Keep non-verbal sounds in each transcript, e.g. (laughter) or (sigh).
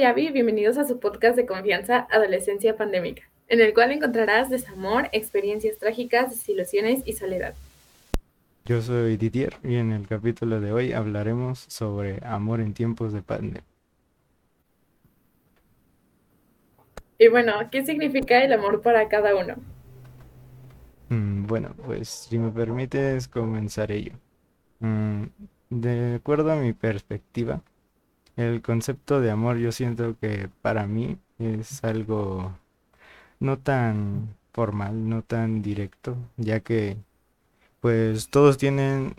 soy bienvenidos a su podcast de confianza Adolescencia Pandémica, en el cual encontrarás desamor, experiencias trágicas, desilusiones y soledad. Yo soy Didier y en el capítulo de hoy hablaremos sobre amor en tiempos de pandemia. Y bueno, ¿qué significa el amor para cada uno? Mm, bueno, pues si me permites comenzaré yo. Mm, de acuerdo a mi perspectiva, el concepto de amor yo siento que para mí es algo no tan formal, no tan directo, ya que pues todos tienen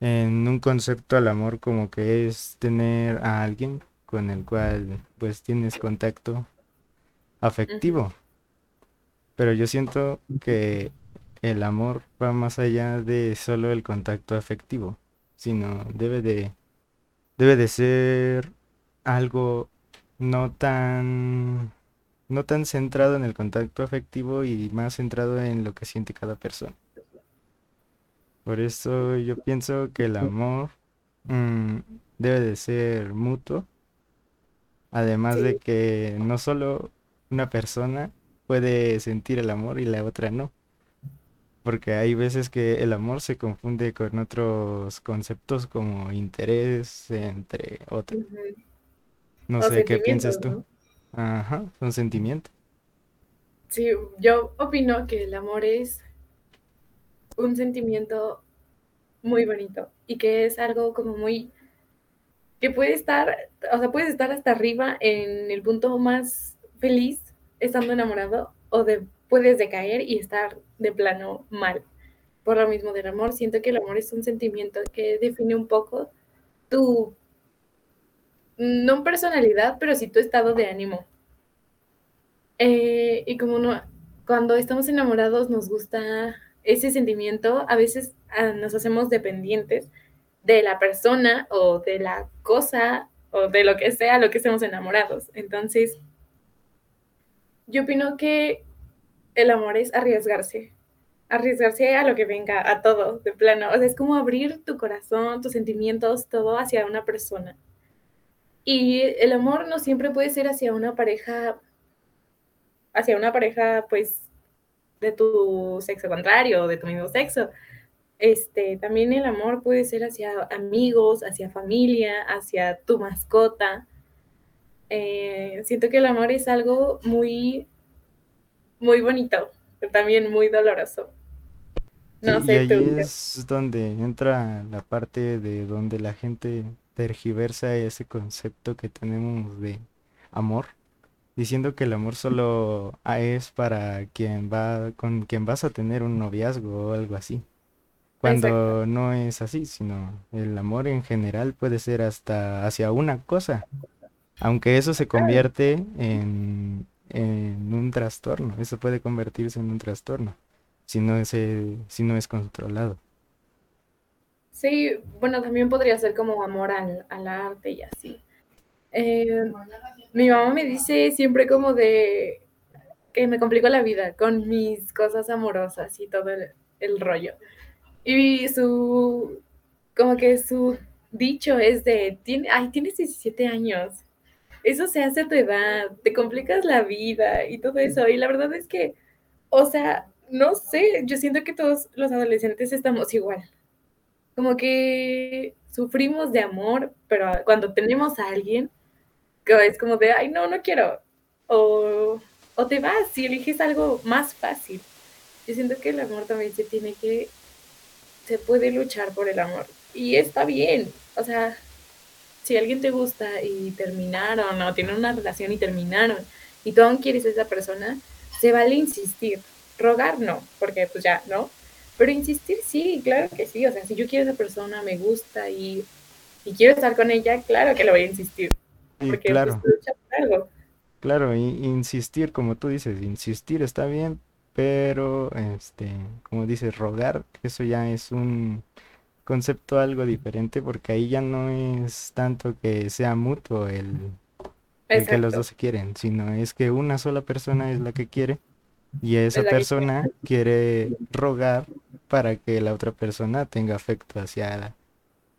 en un concepto al amor como que es tener a alguien con el cual pues tienes contacto afectivo. Pero yo siento que el amor va más allá de solo el contacto afectivo, sino debe de debe de ser algo no tan no tan centrado en el contacto afectivo y más centrado en lo que siente cada persona. Por eso yo pienso que el amor mm, debe de ser mutuo, además de que no solo una persona puede sentir el amor y la otra no porque hay veces que el amor se confunde con otros conceptos como interés, entre otros. No sé qué piensas tú. Ajá, son sentimientos. Sí, yo opino que el amor es un sentimiento muy bonito y que es algo como muy que puede estar, o sea, puedes estar hasta arriba en el punto más feliz estando enamorado o de puedes decaer y estar de plano mal. Por lo mismo del amor, siento que el amor es un sentimiento que define un poco tu, no personalidad, pero sí tu estado de ánimo. Eh, y como no, cuando estamos enamorados nos gusta ese sentimiento, a veces ah, nos hacemos dependientes de la persona o de la cosa o de lo que sea lo que estemos enamorados. Entonces, yo opino que el amor es arriesgarse, arriesgarse a lo que venga, a todo, de plano. O sea, es como abrir tu corazón, tus sentimientos, todo hacia una persona. Y el amor no siempre puede ser hacia una pareja, hacia una pareja, pues, de tu sexo contrario, de tu mismo sexo. Este, también el amor puede ser hacia amigos, hacia familia, hacia tu mascota. Eh, siento que el amor es algo muy muy bonito, pero también muy doloroso. No sé, y ahí es donde entra la parte de donde la gente tergiversa ese concepto que tenemos de amor, diciendo que el amor solo es para quien va con quien vas a tener un noviazgo o algo así. Cuando no es así, sino el amor en general puede ser hasta hacia una cosa, aunque eso se convierte en en un trastorno. Eso puede convertirse en un trastorno si no es, eh, si no es controlado. Sí, bueno, también podría ser como amor al, arte y así. Eh, mi mamá me dice siempre como de que me complico la vida con mis cosas amorosas y todo el, rollo. Y su, como que su dicho es de, tiene, ay, tienes 17 años, eso se hace a tu edad, te complicas la vida y todo eso. Y la verdad es que, o sea, no sé, yo siento que todos los adolescentes estamos igual. Como que sufrimos de amor, pero cuando tenemos a alguien, que es como de, ay, no, no quiero. O, o te vas y eliges algo más fácil. Yo siento que el amor también se tiene que, se puede luchar por el amor. Y está bien, o sea, si alguien te gusta y terminaron o tienen una relación y terminaron y tú aún quieres a esa persona, se vale insistir. Rogar no, porque pues ya, ¿no? Pero insistir sí, claro que sí. O sea, si yo quiero a esa persona, me gusta y, quiero estar con ella, claro que le voy a insistir. Porque claro. Pues, algo. Claro, y, insistir, como tú dices, insistir está bien, pero este, como dices, rogar, eso ya es un concepto algo diferente porque ahí ya no es tanto que sea mutuo el, que los dos se quieren, sino es que una sola persona es la que quiere y esa persona quiere rogar para que la otra persona tenga afecto hacia,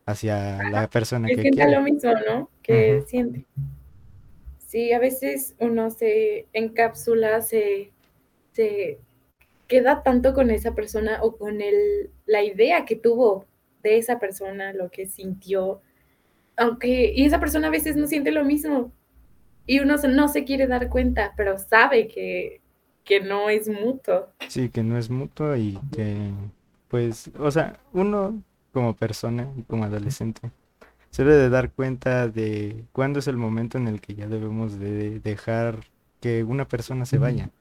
hacia la persona que, quiere. lo mismo, ¿no? Que siente. Sí, a veces uno se encapsula, se, se queda tanto con esa persona o con el, la idea que tuvo de esa persona, lo que sintió, aunque, y esa persona a veces no siente lo mismo y uno no se quiere dar cuenta, pero sabe que, que no es mutuo. Sí, que no es mutuo y que, pues, o sea, uno como persona y como adolescente se debe de dar cuenta de cuándo es el momento en el que ya debemos de dejar que una persona se vaya.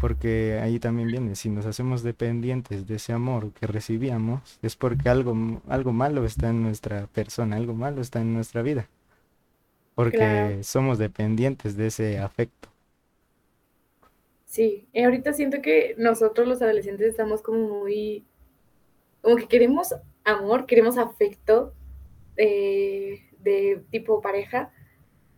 Porque ahí también viene, si nos hacemos dependientes de ese amor que recibíamos, es porque algo, algo malo está en nuestra persona, algo malo está en nuestra vida. Porque somos dependientes de ese afecto. Sí, y ahorita siento que nosotros los adolescentes estamos como muy, como que queremos amor, queremos afecto eh, de tipo pareja,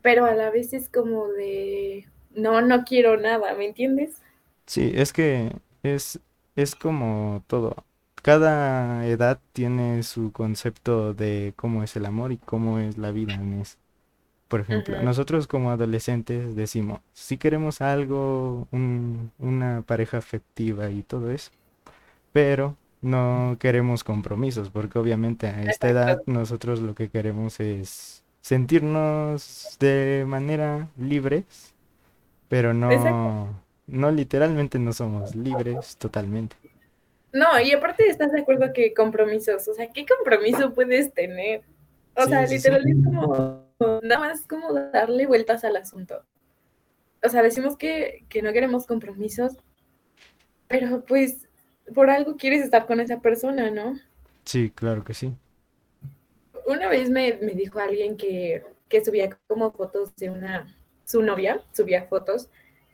pero a la vez es como de, no, no quiero nada, ¿me entiendes? Sí, es que es, es como todo. Cada edad tiene su concepto de cómo es el amor y cómo es la vida en eso. Por ejemplo, nosotros como adolescentes decimos, si queremos algo, una pareja afectiva y todo eso, pero no queremos compromisos, porque obviamente a esta edad nosotros lo que queremos es sentirnos de manera libres, pero no, no literalmente no somos libres totalmente. No, y aparte estás de acuerdo que compromisos, o sea, ¿qué compromiso puedes tener? O sea, literalmente es como, nada más como darle vueltas al asunto. O sea, decimos que, que no queremos compromisos, pero pues por algo quieres estar con esa persona, ¿no? Sí, claro que sí. Una vez me, dijo alguien que, subía como fotos de una, su novia, subía fotos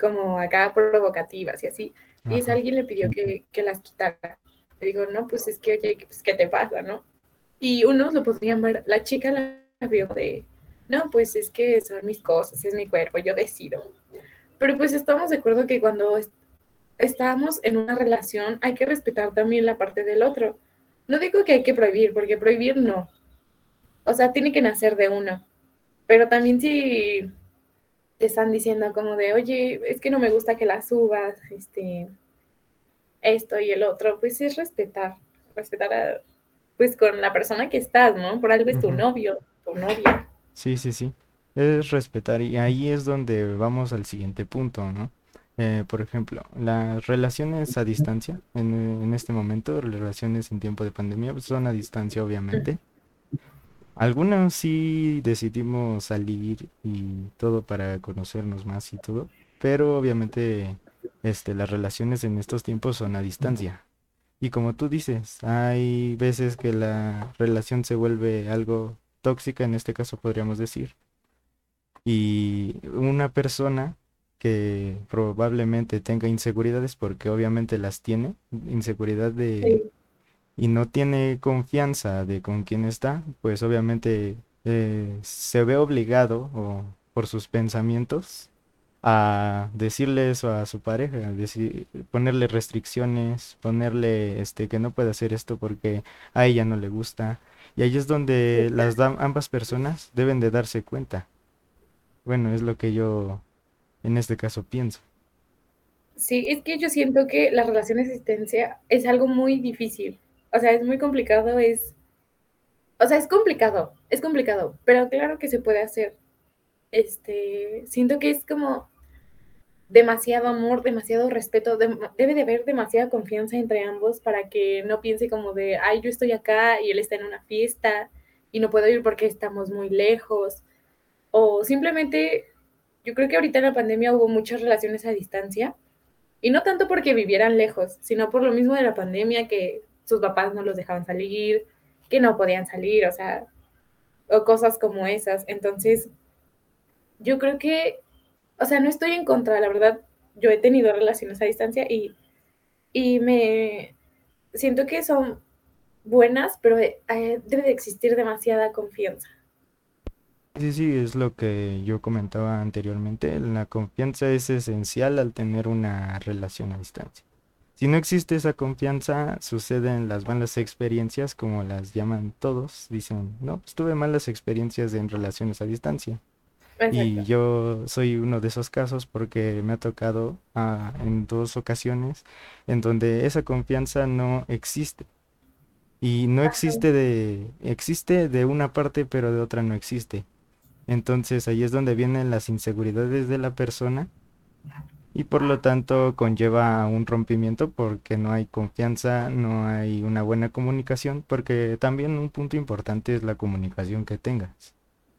como acá provocativas y así. Y esa alguien le pidió que, las quitara. Le digo, no, pues es que, oye, pues, ¿qué te pasa, no? Y unos lo podrían ver, la chica la vio de, no, pues es que son mis cosas, es mi cuerpo, yo decido. Pero pues estamos de acuerdo que cuando estamos en una relación, hay que respetar también la parte del otro. No digo que hay que prohibir, porque prohibir no. O sea, tiene que nacer de uno. Pero también si están diciendo como de, oye, es que no me gusta que la subas, este, esto y el otro, pues es respetar, respetar a, pues con la persona que estás, ¿no? Por algo es tu novio, tu novia. Sí, sí, sí. Es respetar y ahí es donde vamos al siguiente punto, ¿no? Eh, por ejemplo, las relaciones a distancia, en, este momento, relaciones en tiempo de pandemia, pues, son a distancia, obviamente. Algunos sí decidimos salir y todo para conocernos más y todo, pero obviamente este, las relaciones en estos tiempos son a distancia. Y como tú dices, hay veces que la relación se vuelve algo tóxica, en este caso podríamos decir. Y una persona que probablemente tenga inseguridades porque obviamente las tiene, inseguridad de y no tiene confianza de con quién está, pues obviamente eh, se ve obligado o por sus pensamientos a decirle eso a su pareja, decir, ponerle restricciones, ponerle este que no puede hacer esto porque a ella no le gusta. Y ahí es donde las ambas personas deben de darse cuenta. Bueno, es lo que yo en este caso pienso. Sí, es que yo siento que la relación de existencia es algo muy difícil. O sea, es muy complicado, es... O sea, es complicado, es complicado, pero claro que se puede hacer. Este, siento que es como demasiado amor, demasiado respeto, debe de haber demasiada confianza entre ambos para que no piense como de, ay, yo estoy acá y él está en una fiesta y no puedo ir porque estamos muy lejos. O simplemente yo creo que ahorita en la pandemia hubo muchas relaciones a distancia, y no tanto porque vivieran lejos, sino por lo mismo de la pandemia, que sus papás no los dejaban salir, que no podían salir, o sea, o cosas como esas. Entonces, yo creo que, o sea, no estoy en contra, la verdad, yo he tenido relaciones a distancia y, y me siento que son buenas, pero debe de existir demasiada confianza. Sí, sí, es lo que yo comentaba anteriormente. La confianza es esencial al tener una relación a distancia. Si no existe esa confianza, suceden las malas experiencias, como las llaman todos. Dicen, no, pues tuve malas experiencias en relaciones a distancia. Y yo soy uno de esos casos porque me ha tocado ah, en dos ocasiones en donde esa confianza no existe. Y no existe de, existe de una parte, pero de otra no existe. Entonces ahí es donde vienen las inseguridades de la persona y por lo tanto conlleva un rompimiento porque no hay confianza, no hay una buena comunicación, porque también un punto importante es la comunicación que tengas.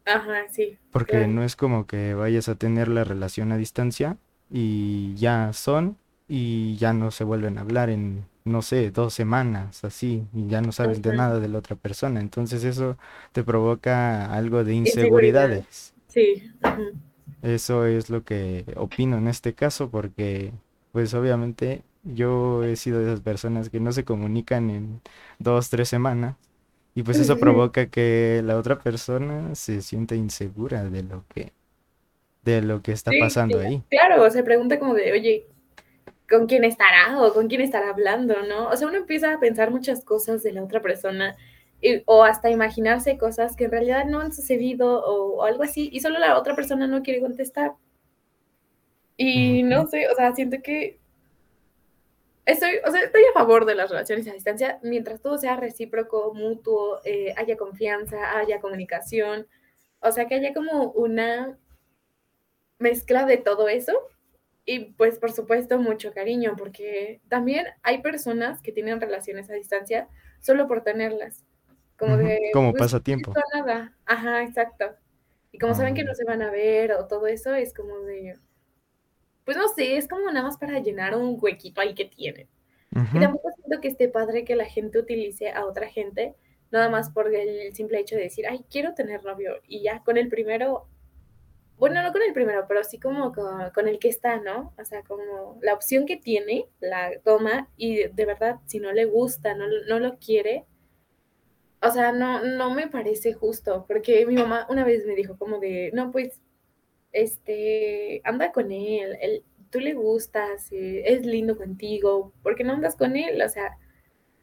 Ajá, sí, Porque claro. no es como que vayas a tener la relación a distancia y ya son y ya no se vuelven a hablar en, no sé, dos semanas, así, y ya no sabes de nada de la otra persona. Entonces eso te provoca algo de Inseguridad. inseguridades. Sí. ujú. Eso es lo que opino en este caso porque, pues obviamente yo he sido de esas personas que no se comunican en dos, tres semanas y pues eso provoca que la otra persona se sienta insegura de lo que de lo que está Sí, pasando ahí. claro, se pregunta como de, oye, ¿con quién estará o con quién estará hablando, no? O sea, uno empieza a pensar muchas cosas de la otra persona y- o hasta imaginarse cosas que en realidad no han sucedido o, o algo así y solo la otra persona no quiere contestar. Y Ujú, no sé, o sea, siento que estoy, o sea, estoy a favor de las relaciones a distancia mientras todo sea recíproco, mutuo, eh, haya confianza, haya comunicación, o sea, que haya como una mezcla de todo eso y pues por supuesto mucho cariño, porque también hay personas que tienen relaciones a distancia solo por tenerlas, como de, Como pues, no pasatiempo. siento nada, ajá, exacto. Y como saben que no Ah, se van a ver o todo eso, es como de, pues no sé, es como nada más para llenar un huequito ahí que tienen. Y ujú, tampoco siento que esté padre que la gente utilice a otra gente, nada más por el simple hecho de decir, ay, quiero tener novio, y ya con el primero bueno, no con el primero, pero sí como con, con el que está, ¿no? O sea, como la opción que tiene, la toma y de, de verdad, si no le gusta, no, no lo quiere, o sea, no, no me parece justo, porque mi mamá una vez me dijo como de, no, pues, este, anda con él, él tú le gustas, eh, es lindo contigo, ¿por qué no andas con él? O sea,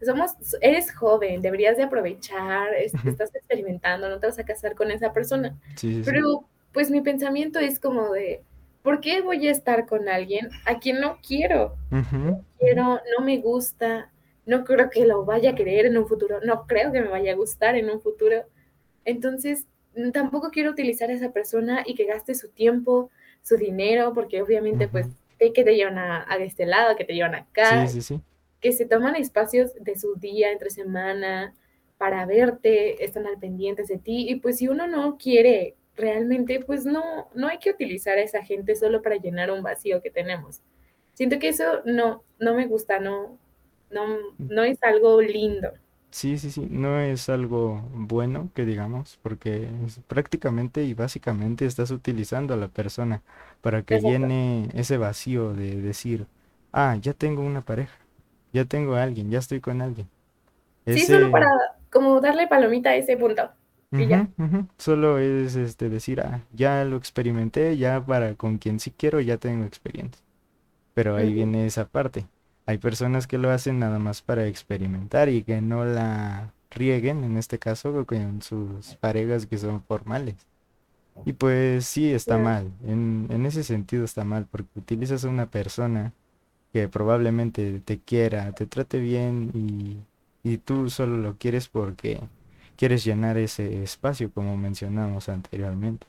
somos, eres joven, deberías de aprovechar, es- estás experimentando, no te vas a casar con esa persona. Sí, sí, sí. Pero pues mi pensamiento es como de, ¿por qué voy a estar con alguien a quien no quiero? Ujú, Quiero, no me gusta, no creo que lo vaya a querer en un futuro, no creo que me vaya a gustar en un futuro. Entonces, tampoco quiero utilizar a esa persona y que gaste su tiempo, su dinero, porque obviamente pues ujú, sé que te llevan a, a este lado, que te llevan Sí, acá, sí, sí. que se toman espacios de su día entre semana para verte, están al pendientes de ti y pues si uno no quiere realmente, pues no, no hay que utilizar a esa gente solo para llenar un vacío que tenemos. Siento que eso no, no me gusta, no, no, no es algo lindo. Sí, sí, sí, no es algo bueno que digamos, porque es prácticamente y básicamente estás utilizando a la persona para que Exacto. llene ese vacío de decir, ah, ya tengo una pareja, ya tengo a alguien, ya estoy con alguien. Sí, solo para como darle palomita a ese punto. Y ya. solo es este decir, ah, ya lo experimenté, ya para con quien sí quiero, ya tengo experiencia. Pero ahí viene esa parte. Hay personas que lo hacen nada más para experimentar y que no la rieguen, en este caso, con sus parejas que son formales. Y pues sí, está mal. En, en ese sentido está mal, porque utilizas a una persona que probablemente te quiera, te trate bien y, y tú solo lo quieres porque quieres llenar ese espacio, como mencionamos anteriormente.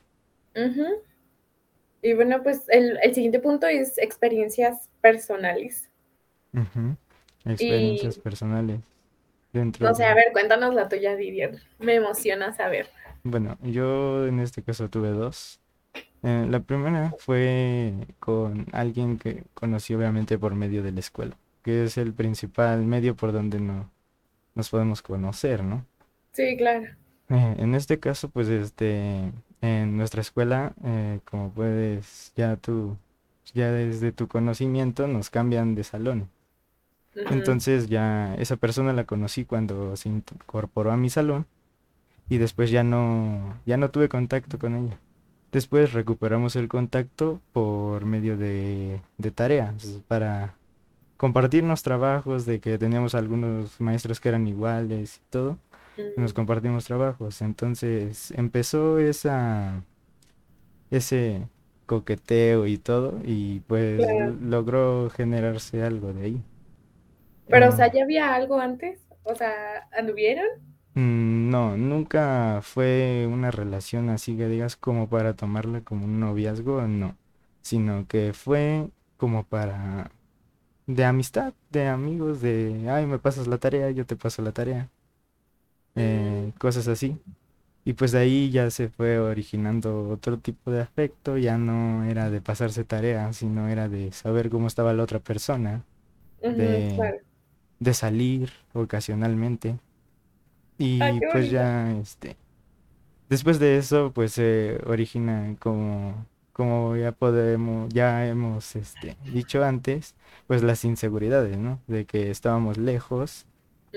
Y bueno, pues el, el siguiente punto es experiencias personales. Experiencias Y personales dentro no sé, a de... ver, cuéntanos la tuya, Didier. Me emociona saber. Bueno, yo en este caso tuve dos. Eh, la primera fue con alguien que conocí obviamente por medio de la escuela, que es el principal medio por donde no, nos podemos conocer, ¿no? Sí, claro. Eh, en este caso, pues este, en nuestra escuela, eh, como puedes, ya tú, ya desde tu conocimiento nos cambian de salón. Entonces ya esa persona la conocí cuando se incorporó a mi salón y después ya no, ya no tuve contacto con ella. Después recuperamos el contacto por medio de, de tareas para compartirnos trabajos, de que teníamos algunos maestros que eran iguales y todo, y nos ujú, compartimos trabajos. Entonces empezó esa, ese coqueteo y todo, y pues Claro. logró generarse algo de ahí. Pero, o Eh, sea, ¿ya había algo antes? O sea, ¿anduvieron? mm, no, nunca fue una relación así que digas como para tomarla como un noviazgo, no, sino que fue como para de amistad, de amigos, de, ay, me pasas la tarea, yo te paso la tarea, Mm, eh, cosas así. Y pues de ahí ya se fue originando otro tipo de afecto, ya no era de pasarse tarea, sino era de saber cómo estaba la otra persona, de, claro. De salir ocasionalmente. Ah, Y qué pues ya, este, después de eso, pues se origina como, como ya podemos, ya hemos, este, dicho antes, pues las inseguridades, ¿no? De que estábamos lejos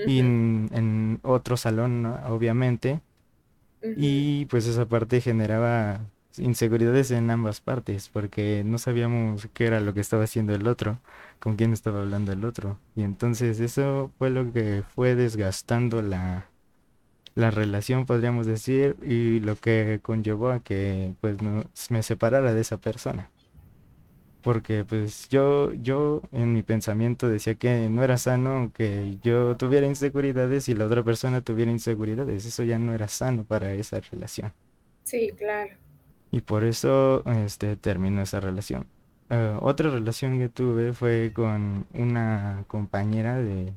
y en, en otro salón, ¿no? obviamente. Y pues esa parte generaba inseguridades en ambas partes, porque no sabíamos qué era lo que estaba haciendo el otro, con quién estaba hablando el otro. Y entonces eso fue lo que fue desgastando la, la relación, podríamos decir, y lo que conllevó a que pues no, me separara de esa persona. Porque pues yo, yo en mi pensamiento decía que no era sano que yo tuviera inseguridades y la otra persona tuviera inseguridades. Eso ya no era sano para esa relación. Sí, claro. Y por eso este, terminó esa relación. Eh, otra relación que tuve fue con una compañera de,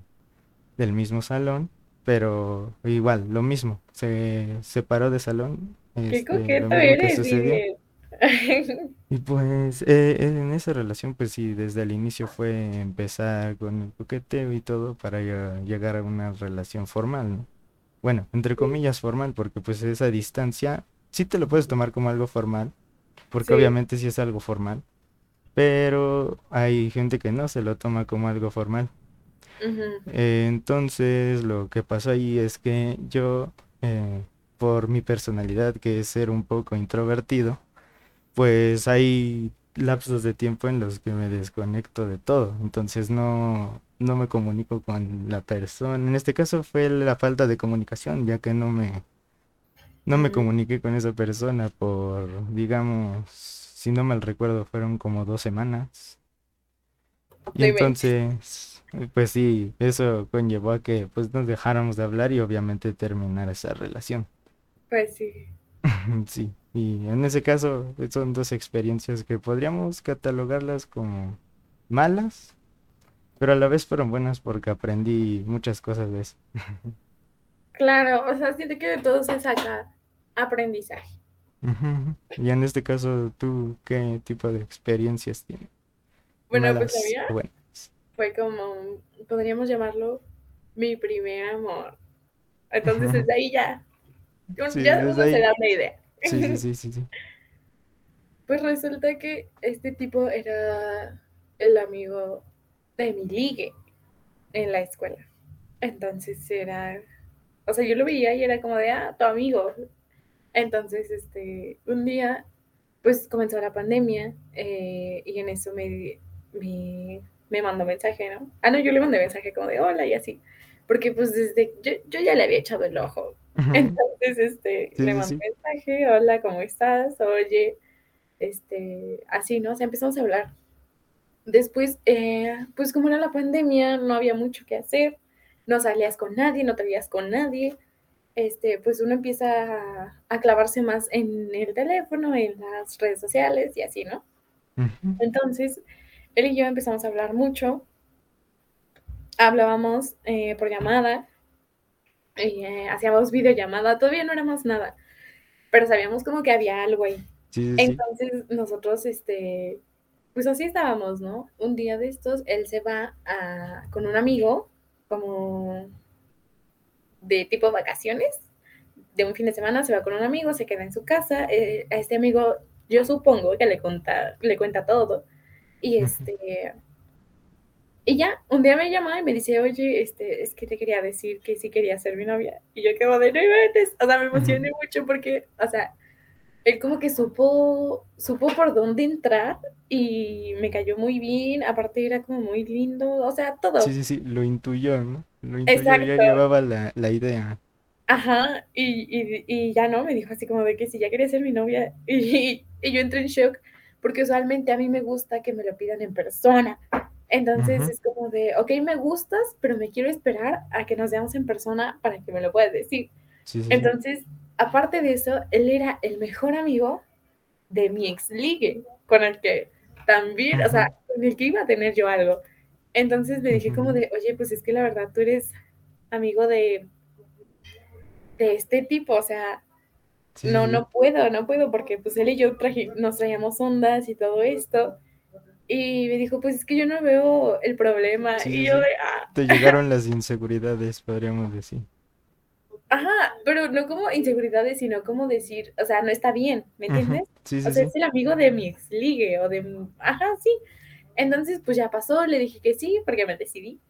del mismo salón, pero igual, lo mismo. Se separó de salón, Qué este, lo coqueto eres. (laughs) Y pues eh, en esa relación, pues sí, desde el inicio fue empezar con el coqueteo y todo para llegar a una relación formal, ¿no? Bueno, entre comillas formal, porque pues esa distancia sí te lo puedes tomar como algo formal, porque sí, obviamente sí es algo formal, pero hay gente que no se lo toma como algo formal. Eh, entonces lo que pasó ahí es que yo, eh, por mi personalidad, que es ser un poco introvertido, pues hay lapsos de tiempo en los que me desconecto de todo, entonces no, no me comunico con la persona. En este caso fue la falta de comunicación, ya que no me, no me comuniqué con esa persona por, digamos, si no mal recuerdo, fueron como dos semanas. Y entonces, pues sí, eso conllevó a que pues nos dejáramos de hablar y obviamente terminar esa relación. Pues sí. (laughs) Sí, y en ese caso pues, son dos experiencias que podríamos catalogarlas como malas, pero a la vez fueron buenas porque aprendí muchas cosas de eso. (laughs) Claro, o sea, siento que de todo se saca aprendizaje. Y en este caso, ¿tú qué tipo de experiencias tienes? Bueno, pues Malas buenas. fue como, podríamos llamarlo mi primer amor. Entonces Ujú. desde ahí ya, Sí, ya uno se ahí. da una idea. Sí, sí, sí, sí, sí. (laughs) Pues resulta que este tipo era el amigo de mi ligue en la escuela. Entonces era, o sea, yo lo veía y era como de, ah, tu amigo. Entonces, este, un día, pues comenzó la pandemia eh, y en eso me, me, me mandó mensaje, ¿no? Ah, no, yo le mandé mensaje como de hola y así, porque pues desde, yo, yo ya le había echado el ojo. Entonces, este, Sí, le mandé sí. mensaje, hola, ¿cómo estás? Oye, este, así, ¿no? O sea, empezamos a hablar. Después, eh, pues como era la pandemia, no había mucho que hacer, no salías con nadie, no te veías con nadie, este, pues uno empieza a, a clavarse más en el teléfono, en las redes sociales y así, ¿no? Entonces, él y yo empezamos a hablar mucho, hablábamos eh, por llamada, eh, hacíamos videollamada, todavía no éramos nada, pero sabíamos como que había algo ahí. Sí, sí, sí. Entonces, nosotros, este, pues así estábamos, ¿no? Un día de estos, él se va a, con un amigo, como de tipo vacaciones, de un fin de semana, se va con un amigo, se queda en su casa, eh, a este amigo yo supongo que le cuenta, le cuenta todo, y este, y ya, un día me llama y me dice, oye, este, es que te quería decir que sí quería ser mi novia, y yo quedo de, no inventes, o sea, me emocioné mucho porque, o sea, él como que supo, supo por dónde entrar y me cayó muy bien, aparte era como muy lindo, o sea, Sí, todo. sí, sí, lo intuyó, ¿no? Lo intuyó, ya Exacto. llevaba la, la idea. Ajá, y, y, y ya no, me dijo así como de que si ya quería ser mi novia. (laughs) Y, Y yo entré en shock porque usualmente a mí me gusta que me lo pidan en persona. Entonces es como de, ok, me gustas, pero me quiero esperar a que nos veamos en persona para que me lo puedas decir. Entonces, aparte de eso, él era el mejor amigo de mi ex ligue, con el que también, o sea, con el que iba a tener yo algo. Entonces le dije como de, oye, pues es que la verdad tú eres amigo de, de este tipo, o sea, no, no puedo, no puedo, porque pues él y yo nos traíamos ondas y todo esto. Y me dijo, pues es que yo no veo el problema. y yo de, ah. Te llegaron las inseguridades, podríamos decir. Ajá, pero no como inseguridades, sino como decir, o sea, no está bien, ¿me entiendes? Sí, sí, o sea, es el amigo de mi ex ligue o de, ajá, sí. Entonces, pues ya pasó, le dije que sí, porque me decidí.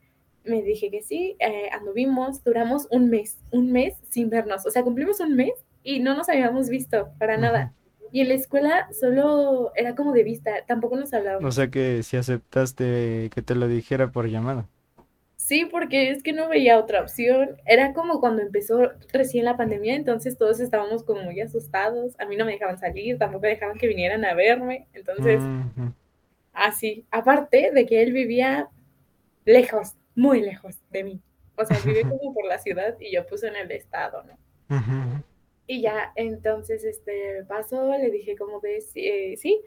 Me dije que sí, eh, anduvimos, duramos un mes, un mes sin vernos. O sea, cumplimos un mes y no nos habíamos visto para nada. Y en la escuela solo era como de vista, tampoco nos hablábamos. O sea que si aceptaste que te lo dijera por llamada. Sí, porque es que no veía otra opción. Era como cuando empezó recién la pandemia, entonces todos estábamos como muy asustados. A mí no me dejaban salir, tampoco dejaban que vinieran a verme. Entonces, así. Aparte de que él vivía lejos, muy lejos de mí. O sea, vive (laughs) como por la ciudad y yo puse en el estado, ¿no? Y ya, entonces, este, pasó, le dije, como ves? Eh, sí,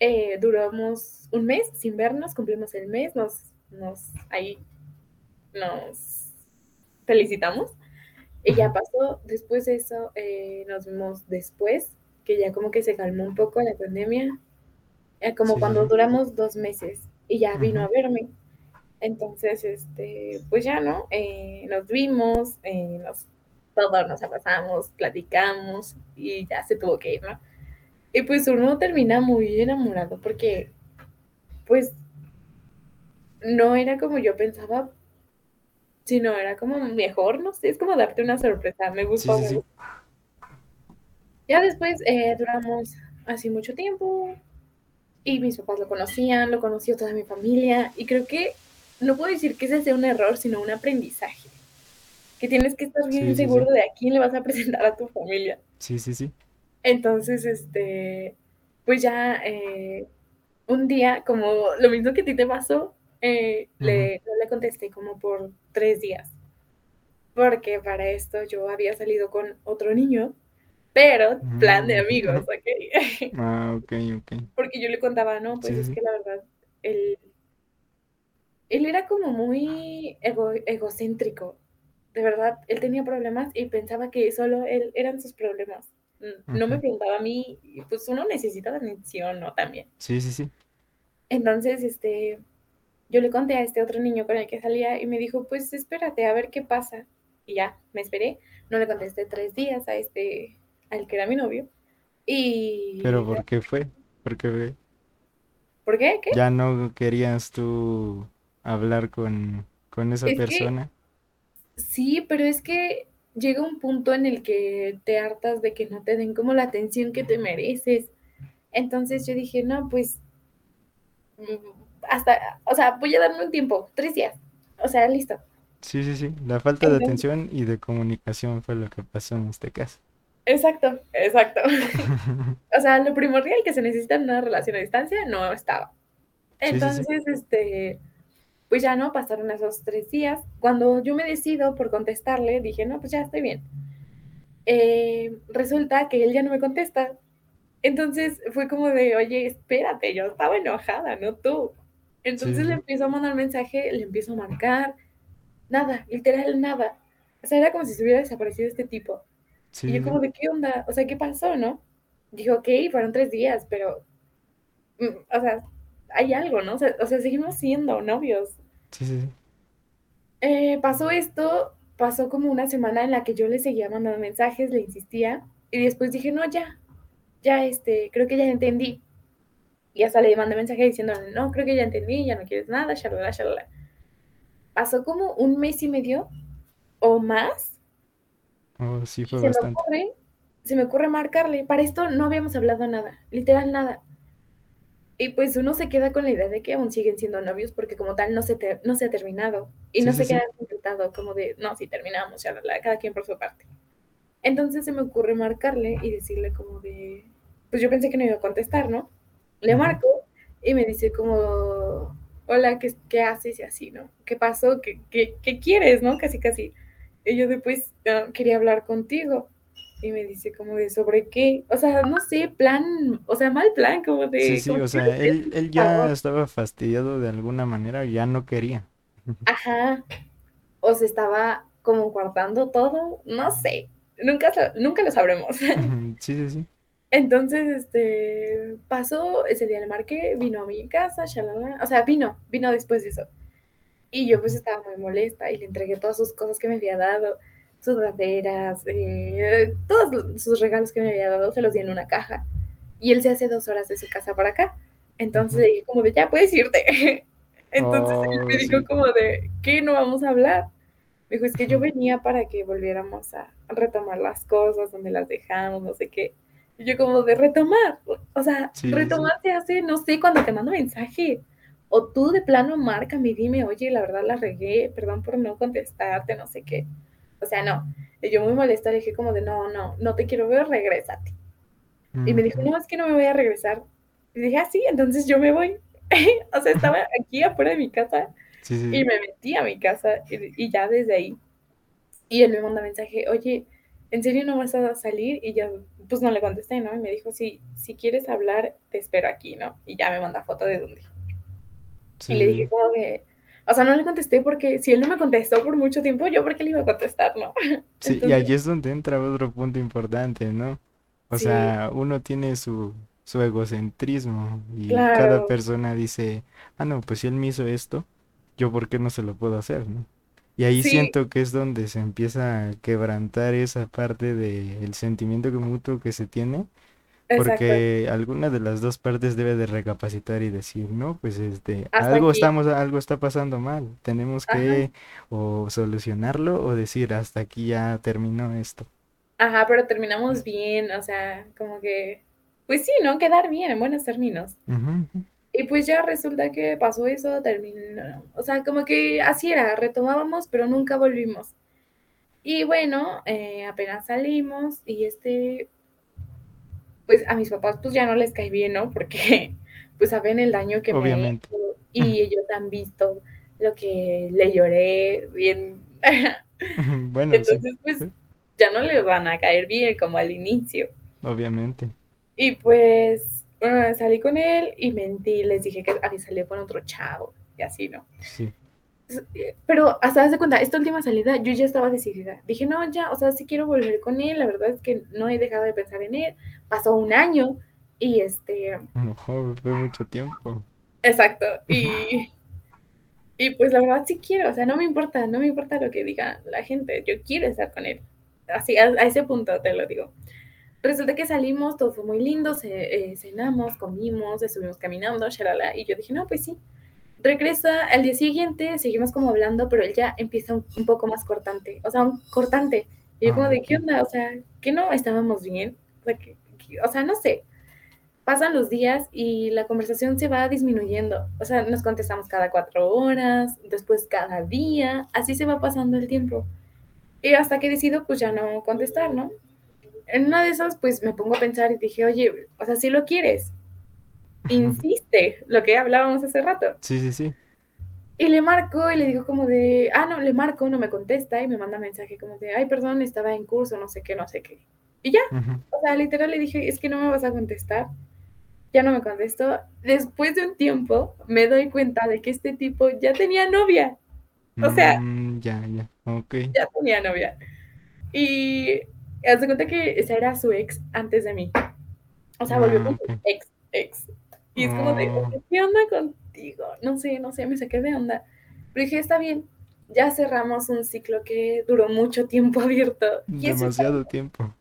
eh, duramos un mes sin vernos, cumplimos el mes, nos, nos, ahí nos felicitamos. Y ya pasó, después de eso, eh, nos vimos después, que ya como que se calmó un poco la pandemia, como cuando duramos dos meses, y ya vino a verme. Entonces, este, pues ya, ¿no? nos vimos, nos todos nos abrazamos, platicamos y ya se tuvo que ir, ¿no? Y pues uno termina muy enamorado porque, pues, no era como yo pensaba, sino era como mejor, no sé, es como darte una sorpresa, me gustó. Ya después eh, duramos así mucho tiempo y mis papás lo conocían, lo conoció toda mi familia y creo que no puedo decir que ese sea un error, sino un aprendizaje que tienes que estar bien seguro de a quién le vas a (laughs) presentar a tu familia. Sí, sí, sí. Entonces, este, pues ya eh, un día, como lo mismo que a ti te pasó, eh, le, no le contesté como por tres días. Porque para esto yo había salido con otro niño, pero plan de mm. amigos, ¿ok? (laughs) ah, ok, ok. Porque yo le contaba, no, pues es que la verdad, él, él era como muy egocéntrico de verdad, él tenía problemas y pensaba que solo él eran sus problemas. No me preguntaba a mí, pues uno necesita atención, ¿no? También. Sí, sí, sí. Entonces, este, yo le conté a este otro niño con el que salía y me dijo, pues espérate a ver qué pasa. Y ya, me esperé. No le contesté tres días a este, al que era mi novio. Y... ¿Pero por qué fue? ¿Por qué? ¿Por qué? ¿Qué? ¿Ya no querías tú hablar con, con esa persona? Sí, pero es que llega un punto en el que te hartas de que no te den como la atención que te mereces. Entonces yo dije, no, pues hasta, o sea, voy a darme un tiempo, tres días. O sea, listo. Sí, sí, sí. La falta de atención y de comunicación fue lo que pasó en este caso. Exacto, exacto. (laughs) o sea, lo primordial que se necesita en una relación a distancia no estaba. Entonces, este, pues ya no, pasaron esos tres días. Cuando yo me decido por contestarle, dije, no, pues ya estoy bien. Eh, resulta que él ya no me contesta. Entonces fue como de, oye, espérate, yo estaba enojada, no tú. Entonces le empiezo a mandar mensaje, le empiezo a marcar, nada, literal nada. O sea, era como si se hubiera desaparecido este tipo. Y yo como de, ¿qué onda? O sea, ¿qué pasó, no? Dijo, ok, fueron tres días, pero, mm, o sea, hay algo, ¿no? O sea, seguimos siendo novios. Sí, sí. Eh, pasó esto, pasó como una semana en la que yo le seguía mandando mensajes, le insistía, y después dije, no, ya, ya, este, creo que ya entendí. Y hasta le mandé mensaje diciendo, no, creo que ya entendí, ya no quieres nada, shalala, shalala. Pasó como un mes y medio o más. Oh, sí, fue bastante. se me ocurre marcarle. Para esto no habíamos hablado nada, literal nada. Y pues uno se queda con la idea de que aún siguen siendo novios porque como tal no se, no se ha terminado. Y no se queda completado como de, no, si terminamos, ya, cada quien por su parte. Entonces se me ocurre marcarle y decirle como de, pues yo pensé que no iba a contestar, ¿no? Le marco y me dice como, hola, ¿qué, qué haces? Y así, ¿no? ¿Qué pasó? ¿Qué, qué, qué quieres? ¿No? Casi, casi. Y yo después ah, quería hablar contigo. Y me dice como de sobre qué, o sea, no sé, plan, o sea, mal plan, como Sí, de, sí, como o sea, (laughs) él, ya estaba fastidiado de alguna manera, ya no quería. (laughs) Ajá, o se estaba como guardando todo, no sé, nunca, nunca lo sabremos. (laughs) Sí, sí, sí. Entonces, este, pasó, ese día le marqué, vino a mi casa, shalala, o sea, vino, vino después de eso. Y yo pues estaba muy molesta y le entregué todas sus cosas que me había dado, sus banderas, eh, todos sus regalos que me había dado, se los di en una caja. Y él se hace dos horas de su casa para acá. Entonces le dije como de, ya puedes irte. (laughs) Entonces él me dijo sí. como de, ¿qué? ¿No vamos a hablar? Me dijo, es que yo venía para que volviéramos a retomar las cosas donde las dejamos, no sé qué. Y yo como de retomar, o sea, Sí, sí, sí. retomar se hace, no sé, cuando te mando mensaje. O tú de plano márcame y dime, oye, la verdad la regué, perdón por no contestarte, no sé qué. O sea, no. Y yo muy molesta le dije como de, no, no, no te quiero ver, regrésate. Y me dijo, Ujú, no, es que no me voy a regresar. Y dije, ah, sí, entonces yo me voy. (laughs) o sea, estaba (laughs) aquí afuera de mi casa Sí, sí, y sí. me metí a mi casa y, y ya desde ahí. Y él me manda mensaje, oye, ¿en serio no vas a salir? Y yo, pues no le contesté, ¿no? Y me dijo, sí, si quieres hablar, te espero aquí, ¿no? Y ya me manda foto de dónde. Y le dije Sí, como que, o sea, no le contesté porque si él no me contestó por mucho tiempo, yo por qué le iba a contestar, ¿no? (laughs) sí, y allí es donde entra otro punto importante, ¿no? O sí, sea, uno tiene su, su egocentrismo y cada persona dice, ah, no, pues si él me hizo esto, yo por qué no se lo puedo hacer, ¿no? Y ahí sí, siento que es donde se empieza a quebrantar esa parte del sentimiento que mutuo que se tiene exacto. porque alguna de las dos partes debe de recapacitar y decir, no, pues este, Hasta algo aquí. estamos, algo está pasando mal, tenemos Ajá. que o solucionarlo o decir, hasta aquí ya terminó esto. Ajá, pero terminamos bien, o sea, como que, pues sí, ¿no? Quedar bien, en buenos términos. Ujú. Y pues ya resulta que pasó eso, terminó, o sea, como que así era, retomábamos, pero nunca volvimos. Y bueno, eh, apenas salimos y este, pues a mis papás pues ya no les cae bien, ¿no? Porque (laughs) pues saben el daño que me Obviamente. hecho y ellos han visto lo que le lloré bien. (laughs) Bueno, sí, Entonces pues sí, ya no les van a caer bien como al inicio. obviamente. Y pues bueno, salí con él y mentí, les dije que había salido con otro chavo y así, ¿no? Sí. Pero hasta de cuenta, esta última salida yo ya estaba decidida. Dije, no, ya, o sea, sí quiero volver con él. La verdad es que no he dejado de pensar en él. Pasó un año y este, Ojo, fue mucho tiempo. exacto. Y, (laughs) y pues la verdad sí quiero, o sea, no me importa, no me importa lo que diga la gente. Yo quiero estar con él. Así, a, a ese punto te lo digo. Resulta que salimos, todo fue muy lindo, ce- eh, cenamos, comimos, estuvimos caminando, shalala, y yo dije, no, pues sí. Regresa al día siguiente, seguimos como hablando, pero él ya empieza un, un poco más cortante, o sea, un cortante. Y yo como Ah, de, ¿qué onda? O sea, ¿que no estábamos bien? O sea, que- que- o sea, no sé. Pasan los días y la conversación se va disminuyendo. O sea, nos contestamos cada cuatro horas, después cada día, así se va pasando el tiempo. Y hasta que decido, pues ya no contestar, ¿no? En una de esas, pues me pongo a pensar y dije, oye, o sea, si lo quieres, insiste, lo que hablábamos hace rato. Sí, sí, sí. Y le marco y le digo como de, ah, no, le marco, no me contesta y me manda mensaje como de, ay, perdón, estaba en curso, no sé qué, no sé qué. Y ya, Ujú. o sea, literal le dije, es que no me vas a contestar. Ya no me contestó. Después de un tiempo me doy cuenta de que este tipo ya tenía novia. O sea, Mm, ya, ya. Ok. ya tenía novia. Y haz de cuenta que esa era su ex antes de mí. O sea, volvió Ah, con su ok. ex, ex. Y es como de, Oh, ¿qué onda contigo? No sé, no sé, me saqué de onda. Pero dije, está bien, ya cerramos un ciclo que duró mucho tiempo (laughs) abierto. Y está demasiado tiempo.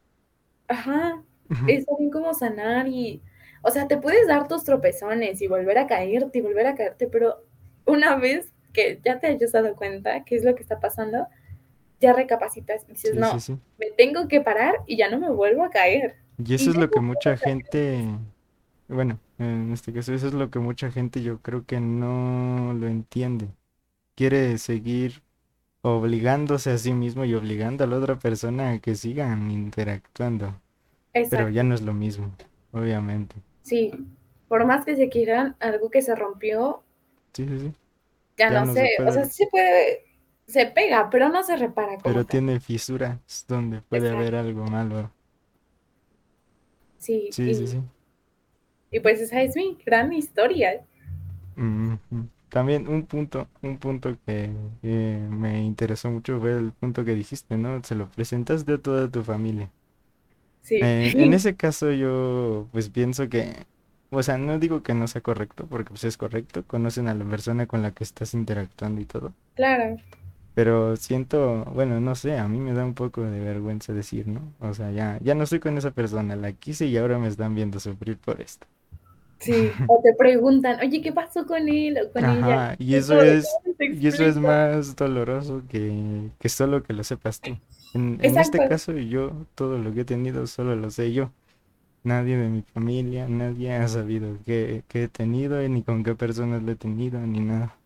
ajá, está bien como sanar y, o sea, te puedes dar tus tropezones y volver a caerte y volver a caerte, pero una vez que ya te hayas dado cuenta qué es lo que está pasando, ya recapacitas y dices, Sí, no, sí. me tengo que parar y ya no me vuelvo a caer. Y eso Y es lo que mucha gente, bueno, en este caso, eso es lo que mucha gente yo creo que no lo entiende. Quiere seguir obligándose a sí mismo y obligando a la otra persona a que sigan interactuando, pero ya no es lo mismo. obviamente. Sí, por más que se quieran, algo que se rompió, Sí, sí, sí. ya, Ya no no se sé, o sea, sí se puede, se pega, pero no se repara como Pero tal. tiene fisuras donde puede Exacto. haber algo malo. Sí, Sí, y, sí, sí. y pues esa es mi gran historia. También un punto, un punto que, que me interesó mucho fue el punto que dijiste, ¿no? Se lo presentaste a toda tu familia. Sí, Eh, (laughs) en ese caso yo pues pienso que, o sea, no digo que no sea correcto, porque pues es correcto, conocen a la persona con la que estás interactuando y todo, claro. Pero siento, bueno, no sé, a mí me da un poco de vergüenza decir, ¿no? O sea, ya, ya no estoy con esa persona, la quise y ahora me están viendo sufrir por esto. Sí, o te preguntan, oye, ¿qué pasó con él o con ella? Ajá, y Y eso es, "¿Cómo te y eso es explico?". más doloroso que, que solo que lo sepas tú. En, en este caso, yo todo lo que he tenido solo lo sé yo. Nadie de mi familia, nadie ha sabido qué, qué he tenido, ni con qué personas lo he tenido, ni nada.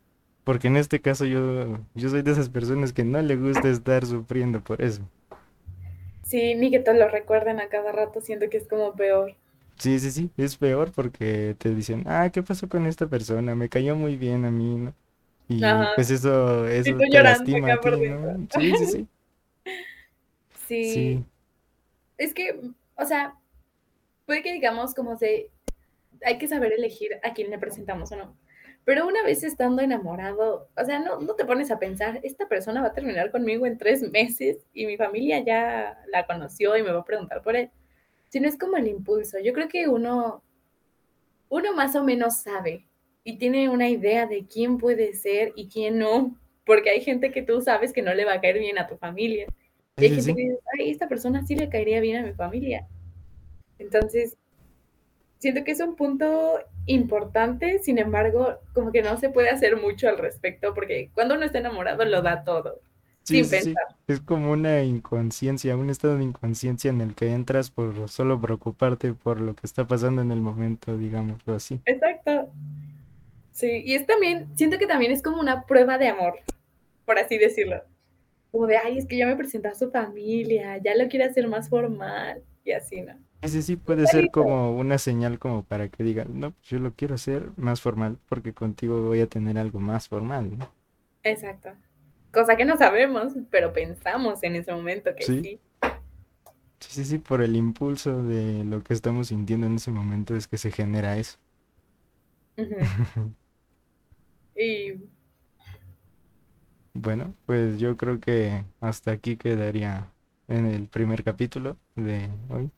Porque en este caso yo, yo soy de esas personas que no le gusta estar sufriendo por eso. Sí, ni que te lo recuerden a cada rato, siento que es como peor. Sí, sí, sí, es peor porque te dicen, ah, ¿qué pasó con esta persona? Me cayó muy bien a mí, ¿no? Y Ajá. pues eso, eso te llorando lastima. Sí, sí, sí. (laughs) Sí, Sí, es que, o sea, puede que digamos como se, hay que saber elegir a quién le presentamos o no. Pero una vez estando enamorado, o sea, no, no te pones a pensar, esta persona va a terminar conmigo en tres meses y mi familia ya la conoció y me va a preguntar por él. Sino es como el impulso. Yo creo que uno, uno más o menos sabe y tiene una idea de quién puede ser y quién no, porque hay gente que tú sabes que no le va a caer bien a tu familia. Y sí, hay sí, gente sí. que dice, ay, esta persona sí le caería bien a mi familia. Entonces, siento que es un punto importante, sin embargo, como que no se puede hacer mucho al respecto, porque cuando uno está enamorado lo da todo, Sí, sin sí, sí. pensar. Es como una inconsciencia, un estado de inconsciencia en el que entras por solo preocuparte por lo que está pasando en el momento, digámoslo así. Exacto. Sí, y es también, siento que también es como una prueba de amor, por así decirlo. Como de, ay, es que ya me presentó a su familia, ya lo quiere hacer más formal, y así, ¿no? Ese sí puede ser como una señal como para que digan, no, pues yo lo quiero hacer más formal porque contigo voy a tener algo más formal, ¿no? Exacto. Cosa que no sabemos, pero pensamos en ese momento que Sí. sí. Sí, sí, sí, por el impulso de lo que estamos sintiendo en ese momento es que se genera eso. (laughs) Y Bueno, pues yo creo que hasta aquí quedaría en el primer capítulo de hoy.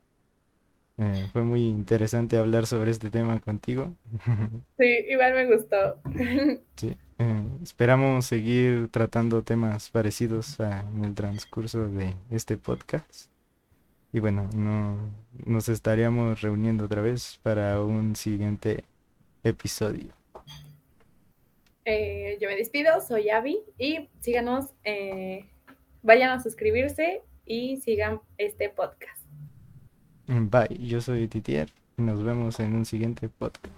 Eh, fue muy interesante hablar sobre este tema contigo. (laughs) sí, igual me gustó. (laughs) Sí, eh, esperamos seguir tratando temas parecidos a- en el transcurso de este podcast. Y bueno, no, nos estaríamos reuniendo otra vez para un siguiente episodio. Eh, yo me despido, soy Abby y síganos, eh, vayan a suscribirse y sigan este podcast. Bye, yo soy Titier y nos vemos en un siguiente podcast.